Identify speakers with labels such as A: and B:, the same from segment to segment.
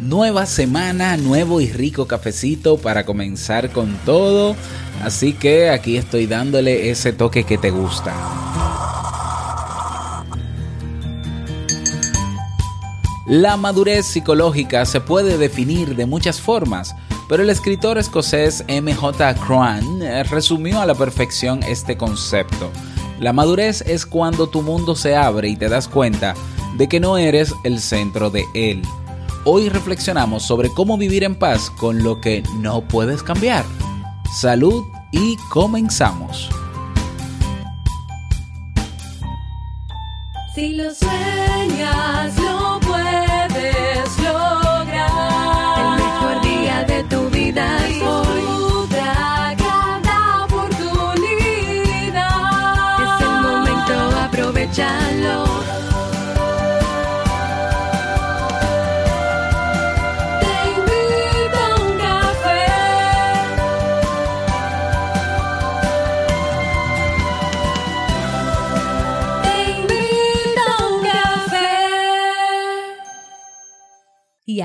A: Nueva semana, nuevo y rico cafecito para comenzar con todo. Así que aquí estoy dándole ese toque que te gusta. La madurez psicológica se puede definir de muchas formas, pero el escritor escocés M.J. Cran resumió a la perfección este concepto. La madurez es cuando tu mundo se abre y te das cuenta de que no eres el centro de él. Hoy reflexionamos sobre cómo vivir en paz con lo que no puedes cambiar. Salud y comenzamos.
B: Si lo sueñas,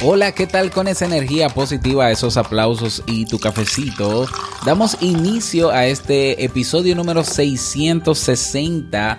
A: Hola, ¿qué tal con esa energía positiva, esos aplausos y tu cafecito? Damos inicio a este episodio número 660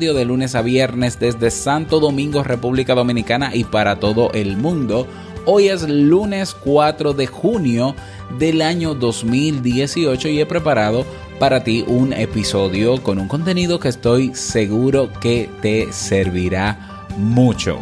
A: de lunes a viernes desde Santo Domingo, República Dominicana y para todo el mundo. Hoy es lunes 4 de junio del año 2018 y he preparado para ti un episodio con un contenido que estoy seguro que te servirá mucho.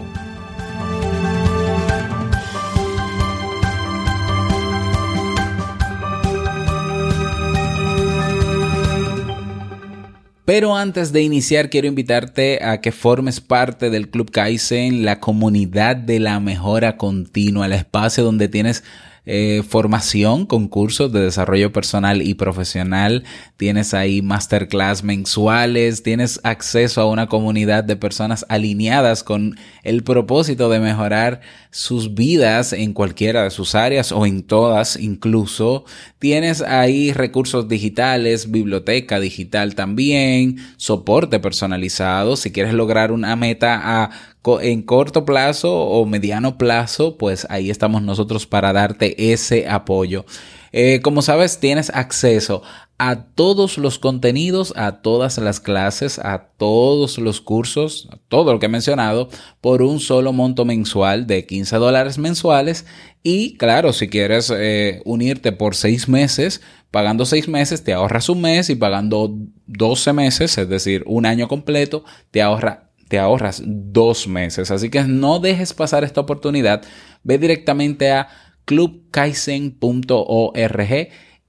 A: Pero antes de iniciar quiero invitarte a que formes parte del Club Kaizen, la comunidad de la mejora continua, el espacio donde tienes eh, formación, concursos de desarrollo personal y profesional, tienes ahí masterclass mensuales, tienes acceso a una comunidad de personas alineadas con el propósito de mejorar sus vidas en cualquiera de sus áreas o en todas incluso. Tienes ahí recursos digitales, biblioteca digital también, soporte personalizado. Si quieres lograr una meta a en corto plazo o mediano plazo, pues ahí estamos nosotros para darte ese apoyo. Eh, como sabes, tienes acceso a todos los contenidos, a todas las clases, a todos los cursos, todo lo que he mencionado, por un solo monto mensual de 15 dólares mensuales. Y claro, si quieres eh, unirte por seis meses, pagando seis meses, te ahorras un mes y pagando 12 meses, es decir, un año completo, te ahorra te ahorras dos meses. Así que no dejes pasar esta oportunidad. Ve directamente a clubkaisen.org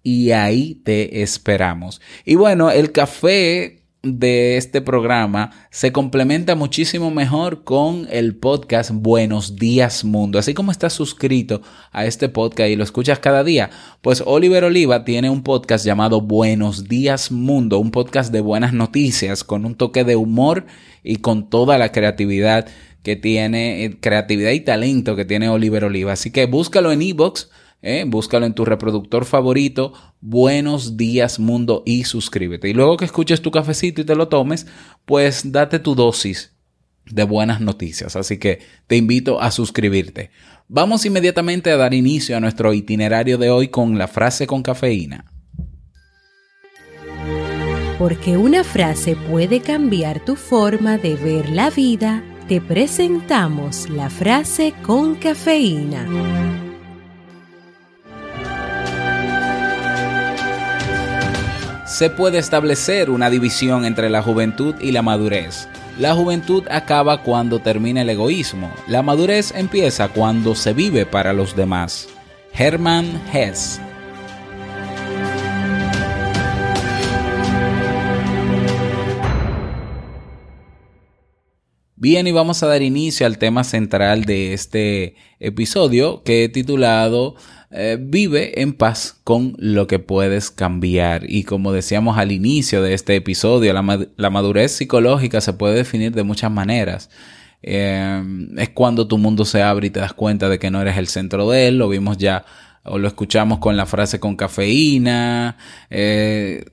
A: y ahí te esperamos. Y bueno, el café de este programa se complementa muchísimo mejor con el podcast Buenos Días Mundo. Así como estás suscrito a este podcast y lo escuchas cada día, pues Oliver Oliva tiene un podcast llamado Buenos Días Mundo, un podcast de buenas noticias con un toque de humor y con toda la creatividad que tiene, eh, creatividad y talento que tiene Oliver Oliva. Así que búscalo en iBox. ¿eh? búscalo en tu reproductor favorito, Buenos días mundo y suscríbete. Y luego que escuches tu cafecito y te lo tomes, pues date tu dosis de buenas noticias. Así que te invito a suscribirte. Vamos inmediatamente a dar inicio a nuestro itinerario de hoy con la frase con cafeína.
C: Porque una frase puede cambiar tu forma de ver la vida, te presentamos la frase con cafeína.
A: se puede establecer una división entre la juventud y la madurez. La juventud acaba cuando termina el egoísmo. La madurez empieza cuando se vive para los demás. Hermann Hesse Bien, y vamos a dar inicio al tema central de este episodio que he titulado eh, Vive en paz con lo que puedes cambiar. Y como decíamos al inicio de este episodio, la, la madurez psicológica se puede definir de muchas maneras. Eh, es cuando tu mundo se abre y te das cuenta de que no eres el centro de él. Lo vimos ya o lo escuchamos con la frase con cafeína. Eh,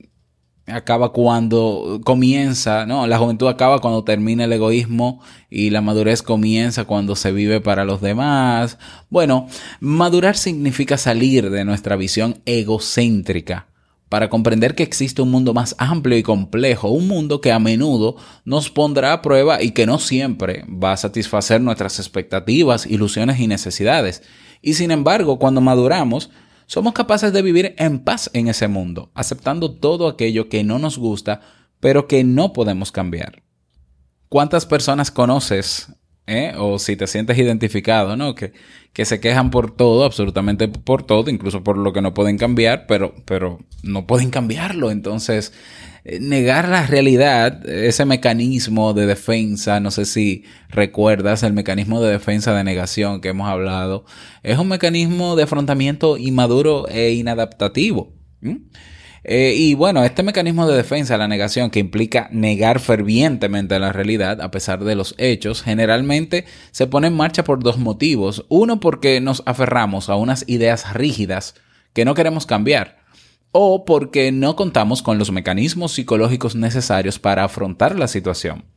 A: acaba cuando comienza, ¿no? La juventud acaba cuando termina el egoísmo y la madurez comienza cuando se vive para los demás. Bueno, madurar significa salir de nuestra visión egocéntrica para comprender que existe un mundo más amplio y complejo, un mundo que a menudo nos pondrá a prueba y que no siempre va a satisfacer nuestras expectativas, ilusiones y necesidades. Y sin embargo, cuando maduramos, somos capaces de vivir en paz en ese mundo, aceptando todo aquello que no nos gusta, pero que no podemos cambiar. ¿Cuántas personas conoces, eh? o si te sientes identificado, ¿no? Que, que se quejan por todo, absolutamente por todo, incluso por lo que no pueden cambiar, pero, pero no pueden cambiarlo. Entonces, eh, negar la realidad, ese mecanismo de defensa, no sé si recuerdas el mecanismo de defensa de negación que hemos hablado, es un mecanismo de afrontamiento inmaduro e inadaptativo. Eh, y bueno, este mecanismo de defensa, la negación, que implica negar fervientemente la realidad a pesar de los hechos, generalmente se pone en marcha por dos motivos. Uno, porque nos aferramos a unas ideas rígidas que no queremos cambiar o porque no contamos con los mecanismos psicológicos necesarios para afrontar la situación.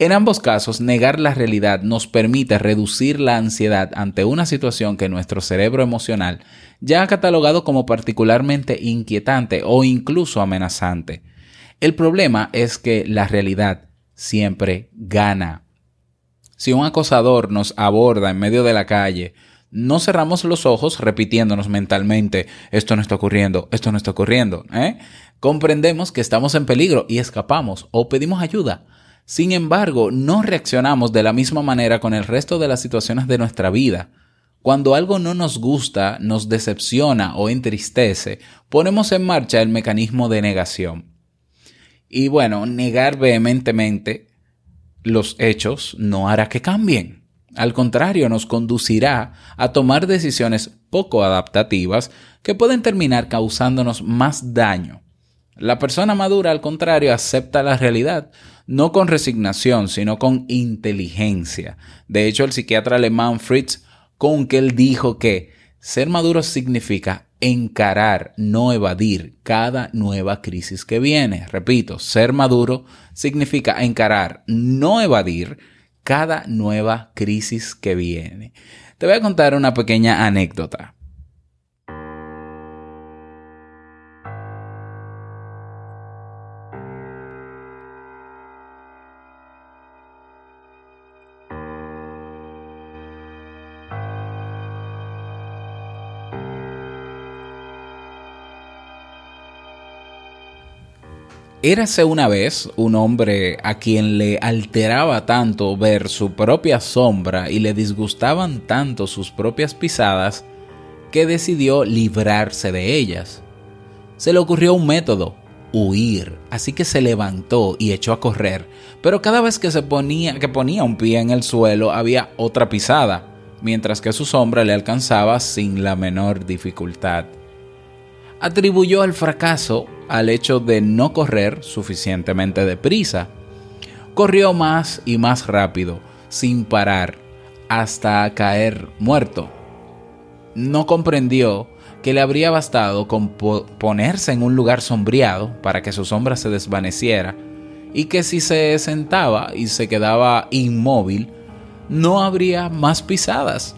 A: En ambos casos, negar la realidad nos permite reducir la ansiedad ante una situación que nuestro cerebro emocional ya ha catalogado como particularmente inquietante o incluso amenazante. El problema es que la realidad siempre gana. Si un acosador nos aborda en medio de la calle no cerramos los ojos repitiéndonos mentalmente, esto no está ocurriendo, esto no está ocurriendo. ¿eh? Comprendemos que estamos en peligro y escapamos o pedimos ayuda. Sin embargo, no reaccionamos de la misma manera con el resto de las situaciones de nuestra vida. Cuando algo no nos gusta, nos decepciona o entristece, ponemos en marcha el mecanismo de negación. Y bueno, negar vehementemente los hechos no hará que cambien. Al contrario, nos conducirá a tomar decisiones poco adaptativas que pueden terminar causándonos más daño. La persona madura, al contrario, acepta la realidad, no con resignación, sino con inteligencia. De hecho, el psiquiatra alemán Fritz Kunkel dijo que ser maduro significa encarar, no evadir cada nueva crisis que viene. Repito, ser maduro significa encarar, no evadir cada nueva crisis que viene. Te voy a contar una pequeña anécdota. Érase una vez un hombre a quien le alteraba tanto ver su propia sombra y le disgustaban tanto sus propias pisadas que decidió librarse de ellas. Se le ocurrió un método, huir, así que se levantó y echó a correr, pero cada vez que se ponía que ponía un pie en el suelo había otra pisada, mientras que su sombra le alcanzaba sin la menor dificultad. Atribuyó el fracaso al hecho de no correr suficientemente deprisa. Corrió más y más rápido, sin parar, hasta caer muerto. No comprendió que le habría bastado con ponerse en un lugar sombreado para que su sombra se desvaneciera y que si se sentaba y se quedaba inmóvil, no habría más pisadas.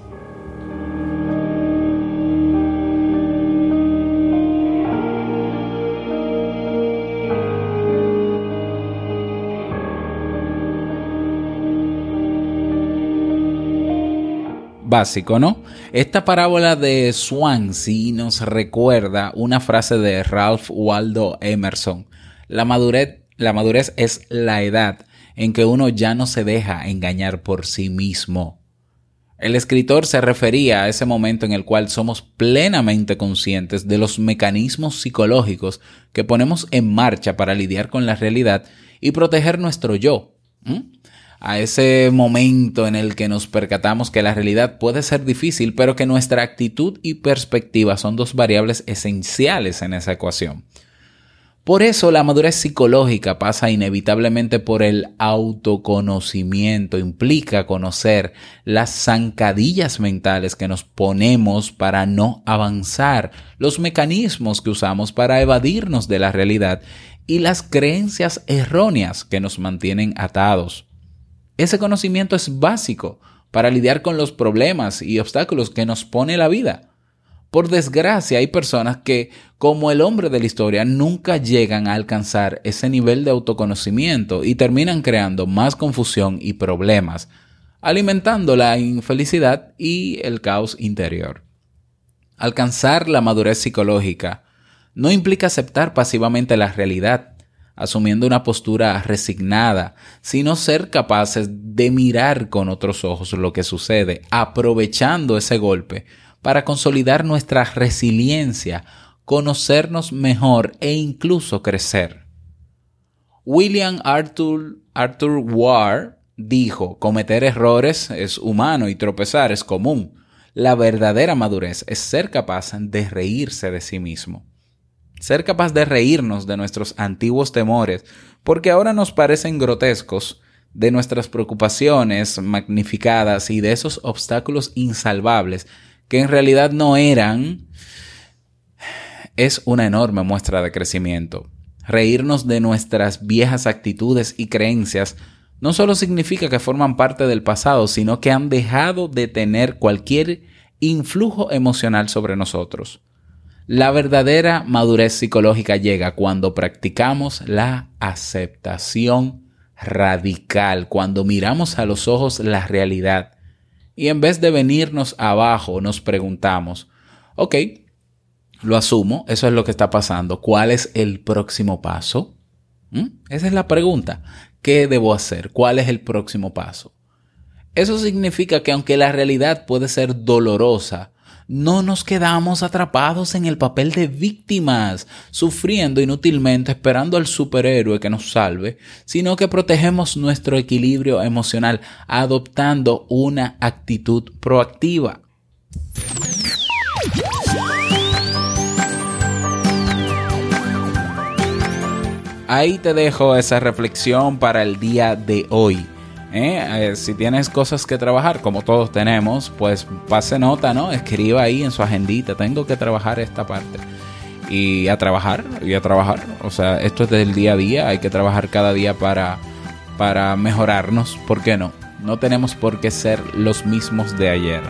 A: Básico, ¿no? Esta parábola de Swansea nos recuerda una frase de Ralph Waldo Emerson. La madurez, es la edad en que uno ya no se deja engañar por sí mismo. El escritor se refería a ese momento en el cual somos plenamente conscientes de los mecanismos psicológicos que ponemos en marcha para lidiar con la realidad y proteger nuestro yo. A ese momento en el que nos percatamos que la realidad puede ser difícil, pero que nuestra actitud y perspectiva son dos variables esenciales en esa ecuación. Por eso la madurez psicológica pasa inevitablemente por el autoconocimiento, implica conocer las zancadillas mentales que nos ponemos para no avanzar, los mecanismos que usamos para evadirnos de la realidad y las creencias erróneas que nos mantienen atados. Ese conocimiento es básico para lidiar con los problemas y obstáculos que nos pone la vida. Por desgracia, hay personas que, como el hombre de la historia, nunca llegan a alcanzar ese nivel de autoconocimiento y terminan creando más confusión y problemas, alimentando la infelicidad y el caos interior. Alcanzar la madurez psicológica no implica aceptar pasivamente la realidad, asumiendo una postura resignada, sino ser capaces de mirar con otros ojos lo que sucede, aprovechando ese golpe para consolidar nuestra resiliencia, conocernos mejor e incluso crecer. William Arthur, Arthur Ward dijo, cometer errores es humano y tropezar es común. La verdadera madurez es ser capaz de reírse de sí mismo. Ser capaz de reírnos de nuestros antiguos temores, porque ahora nos parecen grotescos, de nuestras preocupaciones magnificadas y de esos obstáculos insalvables que en realidad no eran, es una enorme muestra de crecimiento. Reírnos de nuestras viejas actitudes y creencias no solo significa que forman parte del pasado, sino que han dejado de tener cualquier influjo emocional sobre nosotros. La verdadera madurez psicológica llega cuando practicamos la aceptación radical, cuando miramos a los ojos la realidad y en vez de venirnos abajo, nos preguntamos, ok, lo asumo, eso es lo que está pasando. ¿Cuál es el próximo paso? ¿Mm? Esa es la pregunta. ¿Qué debo hacer? ¿Cuál es el próximo paso? Eso significa que aunque la realidad puede ser dolorosa, no nos quedamos atrapados en el papel de víctimas, sufriendo inútilmente esperando al superhéroe que nos salve, sino que protegemos nuestro equilibrio emocional adoptando una actitud proactiva. Ahí te dejo esa reflexión para el día de hoy. ¿Eh? Eh, si tienes cosas que trabajar, como todos tenemos, pues pase nota, ¿no? Escriba ahí en su agendita, tengo que trabajar esta parte. Y a trabajar, y a trabajar. O sea, esto es del día a día, hay que trabajar cada día para, para mejorarnos. ¿Por qué no? No tenemos por qué ser los mismos de ayer.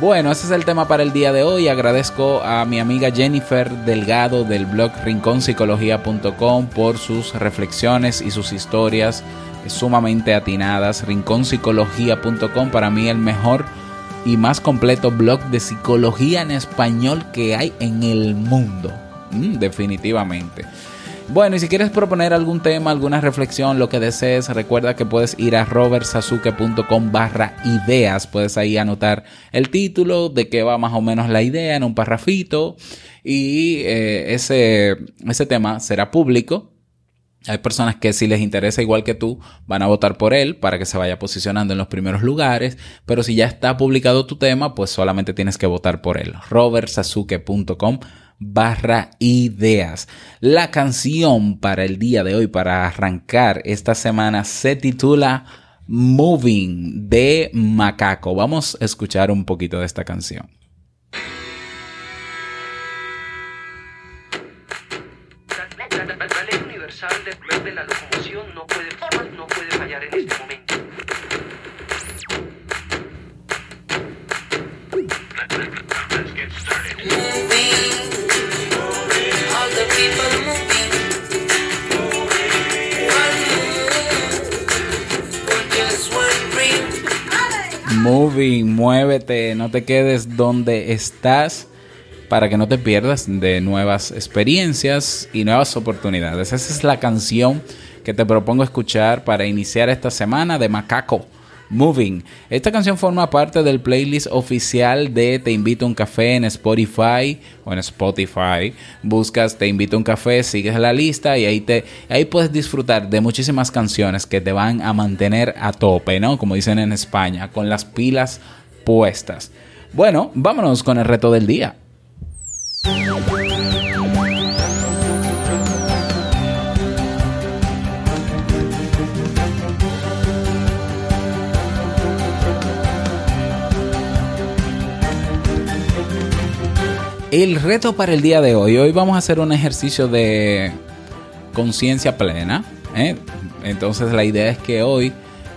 A: Bueno, ese es el tema para el día de hoy. Agradezco a mi amiga Jennifer Delgado del blog rinconpsicología.com por sus reflexiones y sus historias sumamente atinadas. Rinconpsicología.com para mí el mejor y más completo blog de psicología en español que hay en el mundo. Mm, definitivamente. Bueno, y si quieres proponer algún tema, alguna reflexión, lo que desees, recuerda que puedes ir a robertsazuke.com barra ideas. Puedes ahí anotar el título, de qué va más o menos la idea en un parrafito. Y eh, ese, ese tema será público. Hay personas que si les interesa igual que tú, van a votar por él para que se vaya posicionando en los primeros lugares, pero si ya está publicado tu tema, pues solamente tienes que votar por él. robertsazuke.com barra ideas. La canción para el día de hoy, para arrancar esta semana, se titula Moving de Macaco. Vamos a escuchar un poquito de esta canción.
D: Universal la locomoción no puede, fallar en este momento.
E: The. Moving,
A: muévete, no te quedes donde estás para que no te pierdas de nuevas experiencias y nuevas oportunidades. Esa es la canción que te propongo escuchar para iniciar esta semana de Macaco. Moving. Esta canción forma parte del playlist oficial de Te invito a un café en Spotify o en Spotify. Buscas Te invito a un café, sigues la lista y ahí te ahí puedes disfrutar de muchísimas canciones que te van a mantener a tope, ¿no? Como dicen en España, con las pilas puestas. Bueno, vámonos con el reto del día. El reto para el día de hoy. Hoy vamos a hacer un ejercicio de conciencia plena. ¿eh? Entonces la idea es que hoy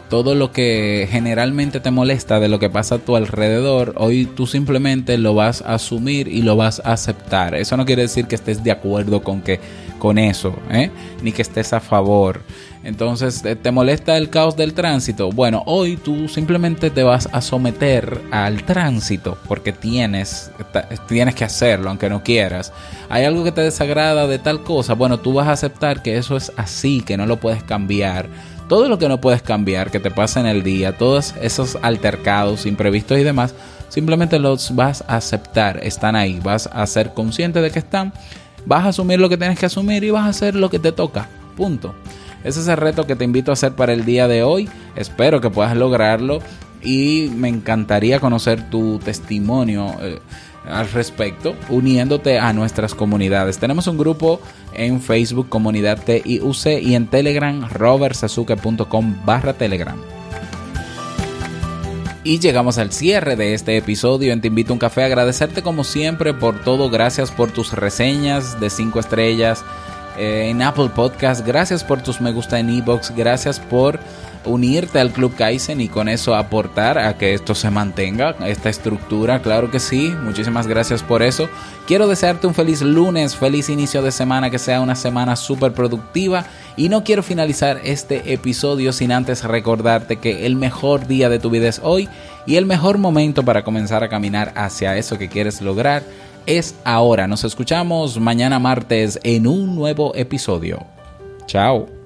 A: todo lo que generalmente te molesta de lo que pasa a tu alrededor, hoy tú simplemente lo vas a asumir y lo vas a aceptar. Eso no quiere decir que estés de acuerdo con que con eso, ¿eh? ni que estés a favor. Entonces, ¿te- ¿te molesta el caos del tránsito? Bueno, hoy tú simplemente te vas a someter al tránsito porque tienes, tienes que hacerlo, aunque no quieras. Hay algo que te desagrada de tal cosa, bueno, tú vas a aceptar que eso es así, que no lo puedes cambiar. Todo lo que no puedes cambiar, que te pasa en el día, todos esos altercados, imprevistos y demás, simplemente los vas a aceptar, están ahí, vas a ser consciente de que están, vas a asumir lo que tienes que asumir y vas a hacer lo que te toca, punto. Ese es el reto que te invito a hacer para el día de hoy, espero que puedas lograrlo y me encantaría conocer tu testimonio. Al respecto, uniéndote a nuestras comunidades. Tenemos un grupo en Facebook, Comunidad TIUC, y en Telegram, robertsazuke.com barra Telegram. Y llegamos al cierre de este episodio en Te Invito a un Café. Agradecerte como siempre por todo. Gracias por tus reseñas de 5 estrellas eh, en Apple Podcast. Gracias por tus me gusta en Ebox. Gracias por unirte al Club Kaizen y con eso aportar a que esto se mantenga, esta estructura. Claro que sí. Muchísimas gracias por eso. Quiero desearte un feliz lunes, feliz inicio de semana, que sea una semana súper productiva. Y no quiero finalizar este episodio sin antes recordarte que el mejor día de tu vida es hoy y el mejor momento para comenzar a caminar hacia eso que quieres lograr es ahora. Nos escuchamos mañana martes en un nuevo episodio. Chao.